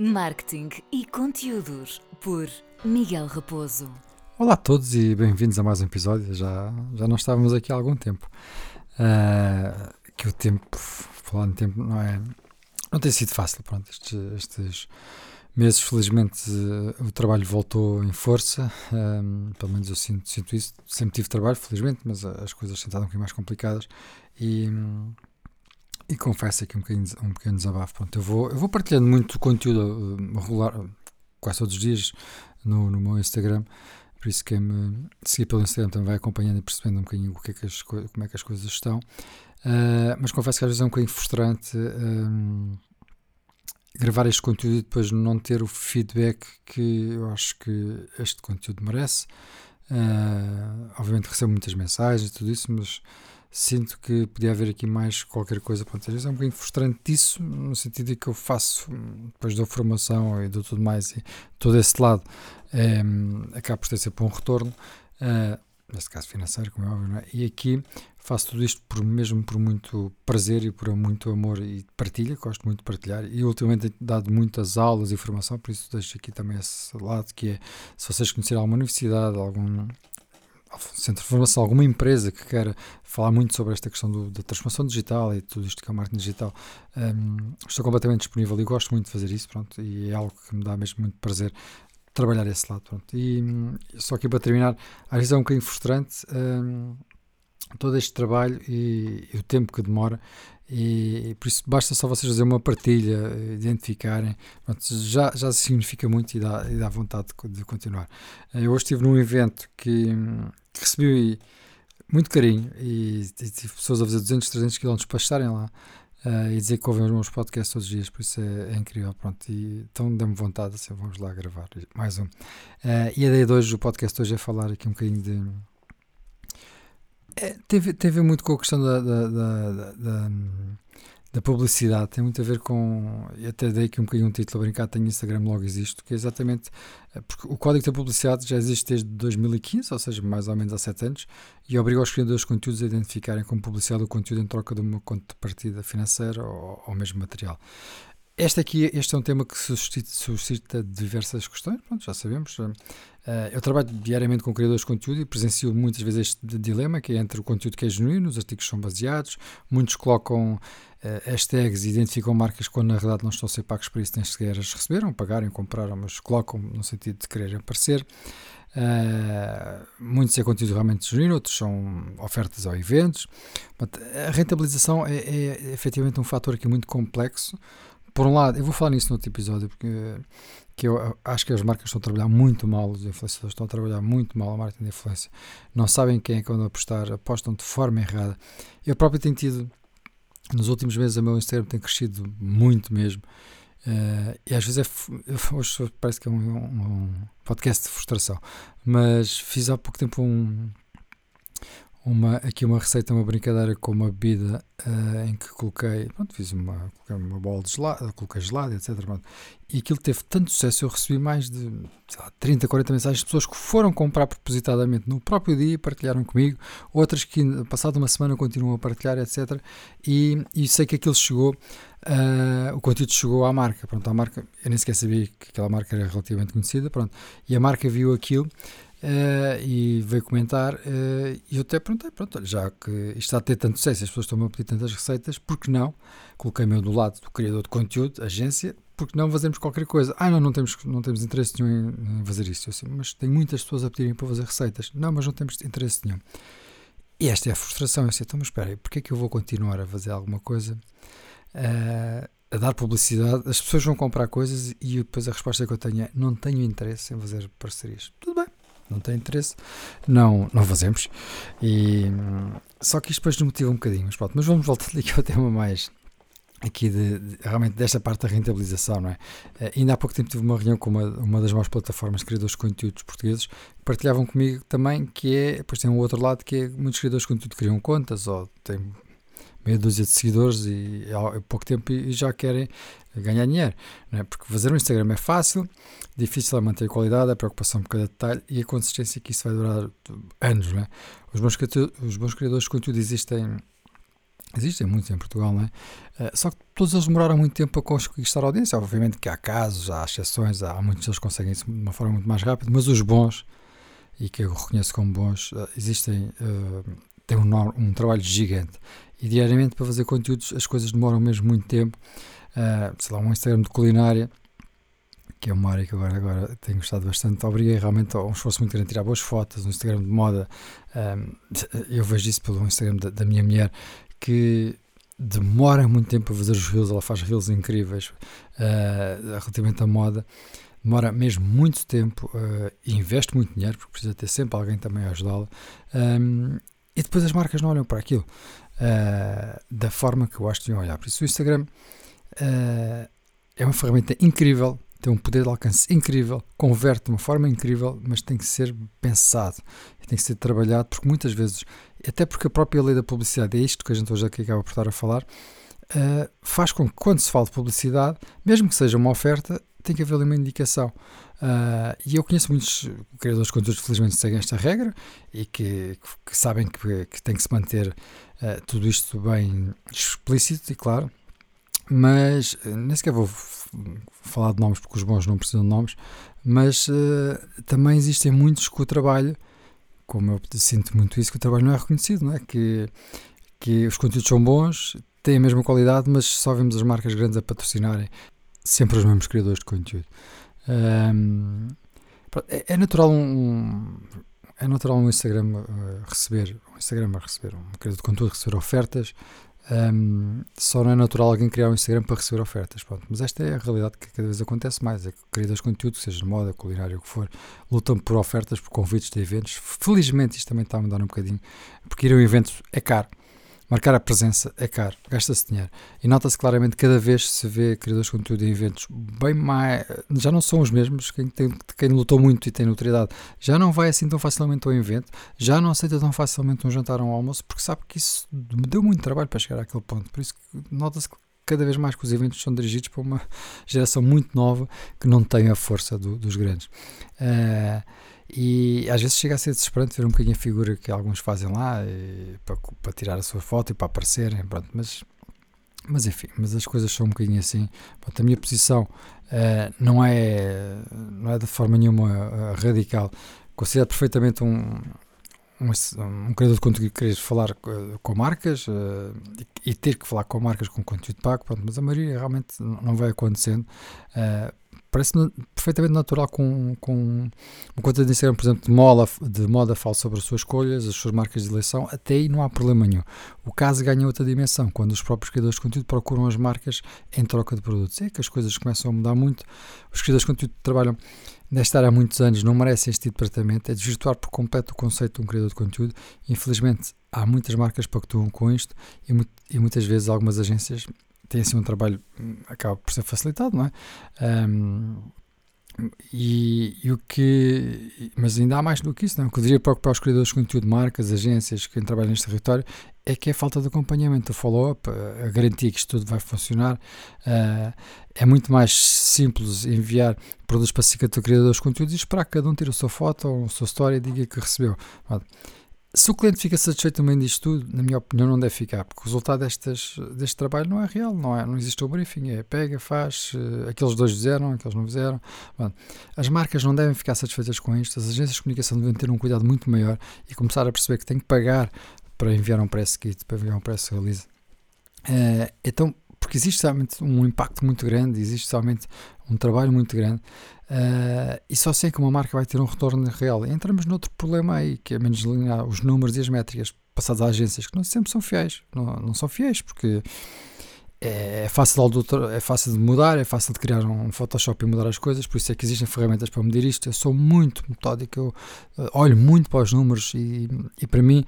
Marketing e conteúdos por Miguel Raposo. Olá a todos e bem-vindos a mais um episódio. Já, já não estávamos aqui há algum tempo. Uh, que o tempo, falando de tempo, não é. Não tem sido fácil. Pronto, estes, estes meses, felizmente, uh, o trabalho voltou em força. Um, pelo menos eu sinto, sinto isso. Sempre tive trabalho, felizmente, mas as coisas estado um bocadinho mais complicadas. E. Um, e confesso aqui um, bocadinho, um pequeno desabafo. Pronto, eu, vou, eu vou partilhando muito conteúdo uh, regular, quase todos os dias no, no meu Instagram. Por isso, quem me seguir pelo Instagram também vai acompanhando e percebendo um bocadinho o que é que as, como é que as coisas estão. Uh, mas confesso que às vezes é um bocadinho frustrante um, gravar este conteúdo e depois não ter o feedback que eu acho que este conteúdo merece. Uh, obviamente recebo muitas mensagens e tudo isso, mas sinto que podia haver aqui mais qualquer coisa. Pronto, às é um bocadinho frustrante isso, no sentido de que eu faço, depois da formação e do tudo mais, e todo esse lado é, acaba por ter sempre um retorno, uh, neste caso financeiro, como é óbvio, é? e aqui faço tudo isto por, mesmo por muito prazer e por muito amor e partilha, gosto muito de partilhar, e ultimamente tenho dado muitas aulas e formação, por isso deixo aqui também esse lado, que é, se vocês conhecerem alguma universidade, algum centro de formação, alguma empresa que queira falar muito sobre esta questão do, da transformação digital e tudo isto que é o marketing digital, um, estou completamente disponível e gosto muito de fazer isso, pronto, e é algo que me dá mesmo muito prazer trabalhar esse lado, pronto. E hum, só aqui para terminar, às vezes é um bocadinho frustrante um, todo este trabalho e, e, o tempo que demora e, e, por isso basta só vocês fazer uma partilha, identificarem, pronto, já, já significa muito e dá, e dá vontade de, de continuar. Eu hoje estive num evento que que recebi muito carinho e, e tive pessoas a fazer 200, 300 km para estarem lá uh, e dizer que ouvem os meus podcasts todos os dias, por isso é, é incrível. Pronto, e, então dê-me vontade, assim, vamos lá gravar mais um. Uh, e a ideia de hoje, o podcast hoje é falar aqui um bocadinho de. É, teve, teve muito com a questão da, da, da, da da publicidade tem muito a ver com, e até dei aqui um bocadinho um título a brincar, tenho Instagram logo existe, que é exatamente, eh, porque o código da publicidade já existe desde 2015, ou seja, mais ou menos há 7 anos, e obriga os criadores de conteúdos a identificarem como publicidade o conteúdo em troca de uma conta de partida financeira ou, ou mesmo material. Este aqui este é um tema que suscita, diversas questões, pronto, já sabemos. Uh, eu trabalho diariamente com criadores de conteúdo e presencio muitas vezes este dilema, que é entre o conteúdo que é genuíno, os artigos são baseados, muitos colocam uh, hashtags e identificam marcas quando na realidade não estão a ser pagos por isso, nem sequer as receberam, pagaram, compraram, mas colocam no sentido de quererem aparecer. Uh, muitos é conteúdo realmente genuíno, outros são ofertas ou eventos. a rentabilização é, é, é efetivamente um fator aqui muito complexo, por um lado, eu vou falar nisso no outro episódio, porque que eu acho que as marcas estão a trabalhar muito mal, os influenciadores estão a trabalhar muito mal a marketing de influência. Não sabem quem é que vão apostar, apostam de forma errada. Eu próprio tenho tido, nos últimos meses, o meu Instagram tem crescido muito mesmo. Uh, e às vezes é, hoje parece que é um, um, um, podcast de frustração, mas fiz há pouco tempo um, uma, aqui uma receita, uma brincadeira com uma bebida uh, em que coloquei, pronto, fiz uma, coloquei uma bola de gelado, coloquei gelado, etc. Pronto. E aquilo teve tanto sucesso, eu recebi mais de lá, 30, 40 mensagens de pessoas que foram comprar propositadamente no próprio dia e partilharam comigo, outras que passado uma semana continuam a partilhar, etc. E, e sei que aquilo chegou, uh, o conteúdo chegou à marca, pronto, a marca, eu nem sequer sabia que aquela marca era relativamente conhecida, pronto, e a marca viu aquilo Uh, e veio comentar uh, e eu até perguntei, pronto, já que isto está a ter tanto sucesso, as pessoas estão a pedir tantas receitas, por que não? Coloquei-me do lado do criador de conteúdo, agência, por que não fazemos qualquer coisa? Ah, não, não temos, não temos interesse nenhum em, fazer isso. Eu assim, mas tem muitas pessoas a pedirem para fazer receitas. Não, mas não temos interesse nenhum. E esta é a frustração. Eu disse, então, mas espera aí, porquê é que eu vou continuar a fazer alguma coisa? Uh, a dar publicidade, as pessoas vão comprar coisas e depois a resposta que eu tenho é não tenho interesse em fazer parcerias. Tudo não tem interesse, não, não fazemos. E, só que isto depois nos motiva um bocadinho. Mas, pronto, mas vamos voltar aqui ao tema mais aqui de, de, realmente desta parte da rentabilização, não é? Uh, ainda há pouco tempo tive uma reunião com uma, uma das maiores plataformas de criadores de conteúdos portugueses que partilhavam comigo também que é, depois tem um outro lado que é muitos criadores de conteúdo criam contas ou têm meia dúzia de seguidores e há pouco tempo e já querem ganhar dinheiro, não é? porque fazer um Instagram é fácil, difícil é manter a qualidade, a preocupação por cada detalhe e a consistência que isso vai durar anos. Não é? os, bons, os bons criadores de conteúdo existem Existem muitos em Portugal, não é? Uh, só que todos eles demoraram muito tempo a conquistar a audiência. Obviamente que há casos, há exceções, há muitos deles conseguem isso de uma forma muito mais rápida, mas os bons, e que eu reconheço como bons, uh, existem, uh, têm um, um, trabalho gigante. E diariamente para fazer conteúdos as coisas demoram mesmo muito tempo. sei lá, um Instagram de culinária, que é uma área que agora, agora tenho gostado bastante. Obriguei realmente a um esforço muito grande a tirar boas fotos, um Instagram de moda. eu vejo isso pelo Instagram da, da minha mulher, que demora muito tempo a fazer os reels, ela faz reels incríveis uh, relativamente à moda, demora mesmo muito tempo uh, e investe muito dinheiro, porque precisa ter sempre alguém também a ajudá-la. Um, e depois as marcas não olham para aquilo uh, da forma que eu acho que deviam olhar. Por isso o Instagram é uma ferramenta incrível tem um poder de alcance incrível, converte de uma forma incrível, mas tem que ser pensado tem que ser trabalhado, porque muitas vezes, até porque a própria lei da publicidade, é isto que a gente hoje aqui acaba por estar a falar, uh, faz com que quando se fala de publicidade, mesmo que seja uma oferta, tem que haver ali uma indicação. Uh, e eu conheço muitos criadores de conteúdos que felizmente seguem esta regra e que, que sabem que, que, tem que se manter uh, tudo isto bem explícito e claro, mas nem sequer vou falar de nomes porque os bons não precisam de nomes, mas uh, também existem muitos que o trabalho, como eu sinto muito isso, que o trabalho não é reconhecido, não é? Que, que os conteúdos são bons, têm a mesma qualidade, mas só vemos as marcas grandes a patrocinarem sempre os mesmos criadores de conteúdo. Um, é, é, natural um, é natural um Instagram uh, receber um Instagram a receber um criador de conteúdo receber ofertas um, só não é natural alguém criar um Instagram para receber ofertas. Pronto. Mas esta é a realidade que cada vez acontece mais. É que criadores de conteúdo, seja de moda, culinária, o que for, lutam por ofertas, por convites de eventos. Felizmente isto também está a mudar um bocadinho, porque ir a um evento é caro. Marcar a presença é caro, gasta-se dinheiro. E nota-se claramente cada vez se vê criadores de conteúdo em eventos bem mais. Já não são os mesmos, quem, tem, quem lutou muito e tem notoriedade já não vai assim tão facilmente ao evento, já não aceita tão facilmente um jantar ou um almoço, porque sabe que isso deu muito trabalho para chegar àquele ponto. Por isso nota-se cada vez mais que os eventos são dirigidos para uma geração muito nova que não tem a força do, dos grandes. Uh, e às vezes chega a ser desesperante ver um bocadinho a figura que alguns fazem lá e, para, para, tirar a sua foto e para aparecerem, pronto, mas, mas enfim, mas as coisas são um bocadinho assim. Pronto, a minha posição uh, não, é, não é de forma nenhuma uh, radical. Considero perfeitamente um, um, um criador de conteúdo querer falar uh, com marcas uh, e, e, ter que falar com marcas com conteúdo pago, pronto, mas a maioria realmente não vai acontecendo. Uh, parece-me perfeitamente natural com, com uma conta de Instagram, por exemplo, de moda, de moda fala sobre as suas escolhas, as suas marcas de eleição, até aí não há problema nenhum. O caso ganha outra dimensão, quando os próprios criadores de conteúdo procuram as marcas em troca de produtos. É que as coisas começam a mudar muito. Os criadores de conteúdo trabalham nesta área há muitos anos, não merecem este tipo de tratamento, é desvirtuar por completo o conceito de um criador de conteúdo. Infelizmente, há muitas marcas que pactuam com isto e, e muitas vezes algumas agências tem assim um trabalho hum, acaba por ser facilitado, não é? Um, e, e, o que, mas ainda há mais do que isso, não? É? o que diria preocupar os criadores de conteúdo, marcas, agências, quem trabalha neste território, é que é a falta de acompanhamento, o follow-up, a, garantia que isto tudo vai funcionar. Uh, é muito mais simples enviar produtos para a do criadores de conteúdo e esperar que cada um tire a sua foto ou a sua história e diga que recebeu. Se o cliente fica satisfeito também disto tudo, na minha opinião, não deve ficar, porque o resultado destas, deste trabalho não é real, não, é, não existe o briefing, é pega, faz, uh, aqueles dois fizeram, aqueles não fizeram. Bom, as marcas não devem ficar satisfeitas com isto, as agências de comunicação devem ter um cuidado muito maior e começar a perceber que têm que pagar para enviar um press kit, para enviar um press release. Uh, então, porque existe realmente um impacto muito grande, existe realmente um trabalho muito grande uh, e só sei que uma marca vai ter um retorno real. Entramos noutro problema aí, que é menos linear, os números e as métricas passadas às agências, que não sempre são fiéis, não, não são fiéis, porque é, é fácil, de, é fácil de mudar, é fácil de criar um Photoshop e mudar as coisas, por isso é que existem ferramentas para medir isto. Eu sou muito metódico, eu uh, olho muito para os números e, e para mim,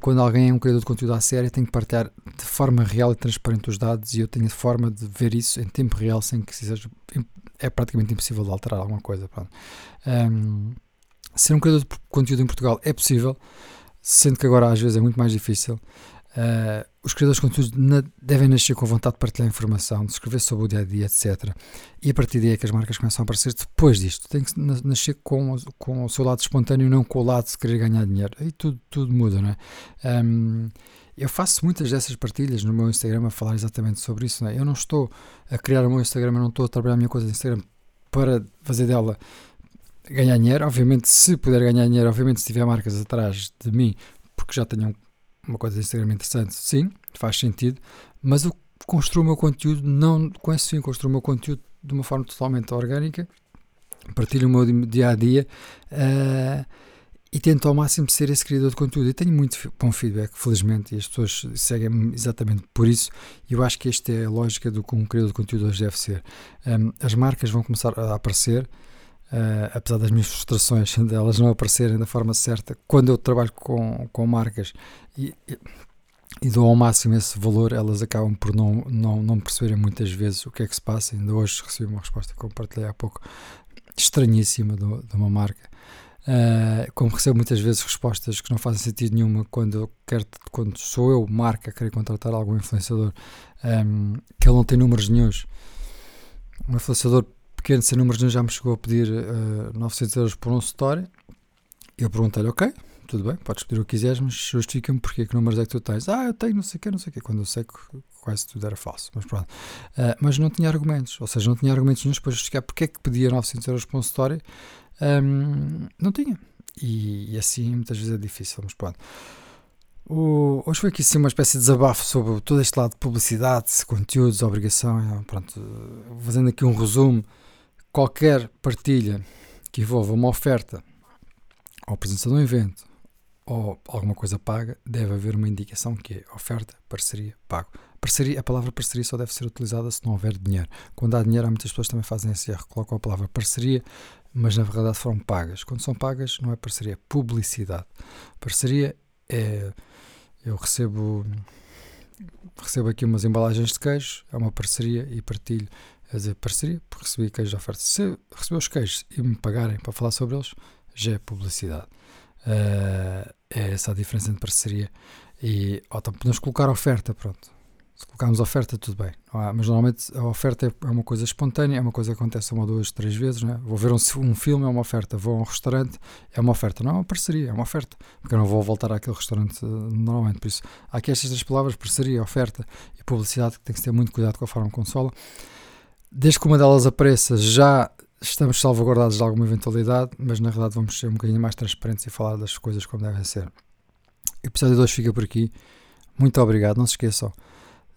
quando alguém é um criador de conteúdo à série, tem que partilhar de forma real e transparente os dados e eu tenho a forma de ver isso em tempo real sem que seja. É praticamente impossível de alterar alguma coisa. Um, ser um criador de conteúdo em Portugal é possível, sendo que agora às vezes é muito mais difícil. Uh, os criadores de conteúdo na, devem nascer com vontade de partilhar informação, de escrever sobre o dia a dia, etc. E a partir daí é que as marcas começam a aparecer depois disto. Tem que nascer com, com o seu lado espontâneo, não com o lado de querer ganhar dinheiro. Aí tudo, tudo muda, não é? Um, Eu faço muitas dessas partilhas no meu Instagram a falar exatamente sobre isso. Não é? Eu não estou a criar o meu Instagram, eu não estou a trabalhar a minha coisa no Instagram para fazer dela ganhar dinheiro. Obviamente, se puder ganhar dinheiro, obviamente, se tiver marcas atrás de mim, porque já tenham uma coisa Instagram interessante, sim, faz sentido. Mas eu construo o meu conteúdo, não com esse fim, construo o meu conteúdo de uma forma totalmente orgânica, partilho o meu dia a dia. Uh, e tento ao máximo ser esse criador de conteúdo. E tenho muito bom feedback, felizmente, e as pessoas seguem-me exatamente por isso. E eu acho que esta é a lógica do que um criador de conteúdo hoje deve ser. Um, as marcas vão começar a aparecer, uh, apesar das minhas frustrações de elas não aparecerem da forma certa. Quando eu trabalho com, com marcas e, e, e dou ao máximo esse valor, elas acabam por não, não, não perceberem muitas vezes o que é que se passa. Ainda hoje recebi uma resposta que compartilhei há pouco, estranhíssima, de uma marca Uh, como recebo muitas vezes respostas que não fazem sentido nenhuma quando eu quero, quando sou eu, marca, querer contratar algum influenciador um, que ele não tem números nenhums. Um influenciador pequeno sem números nenhum já me chegou a pedir uh, ah, 900 euros por um story. Eu perguntei-lhe, ok, tudo bem, podes pedir o que quiseres, mas justifica-me porque que números é que tu tens. Ah, eu tenho não sei o que, não sei o que, quando eu sei que quase tudo era falso, mas pronto. Uh, mas não tinha argumentos, ou seja, não tinha argumentos nenhums para justificar porque é que pedia 900 euros por um story um, não tinha. E, e, assim muitas vezes é difícil, mas pronto. O, hoje foi aqui sim uma espécie de desabafo sobre todo este lado de publicidade, conteúdos, obrigação. É, pronto, fazendo aqui um resumo, qualquer partilha que envolva uma oferta ou presença de um evento ou alguma coisa paga, deve haver uma indicação que é oferta, parceria, pago. Parceria, a palavra parceria só deve ser utilizada se não houver dinheiro. Quando há dinheiro, há muitas pessoas que também fazem esse erro, colocam a palavra parceria mas na verdade foram pagas. Quando são pagas, não é parceria, é publicidade. Parceria é. Eu recebo, recebo aqui umas embalagens de queijo, é uma parceria e partilho. É dizer, parceria, porque recebi queijo de oferta. Se receber os queijos e me pagarem para falar sobre eles, já é publicidade. Uh, é essa a diferença entre parceria e. Ou então podemos colocar oferta, pronto se colocarmos oferta, tudo bem. mas normalmente a oferta é, é uma coisa espontânea, é uma coisa que acontece uma, duas, três vezes. Né? Vou ver um, um, filme, é uma oferta. Vou a um restaurante, é uma oferta. Não é uma parceria, é uma oferta. Porque eu não vou voltar àquele restaurante uh, normalmente. Por isso, há aqui estas três palavras: parceria, oferta e publicidade, que tem que ter muito cuidado com a forma como fala. Desde que uma delas apareça, já estamos salvaguardados de alguma eventualidade, mas na realidade vamos ser um bocadinho mais transparentes e falar das coisas como devem ser. O episódio 2 fica por aqui. Muito obrigado. Não se esqueçam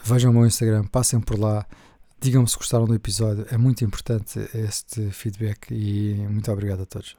Vejam o meu Instagram, passem por lá, digam-me se gostaram do episódio. É muito importante este feedback e muito obrigado a todos.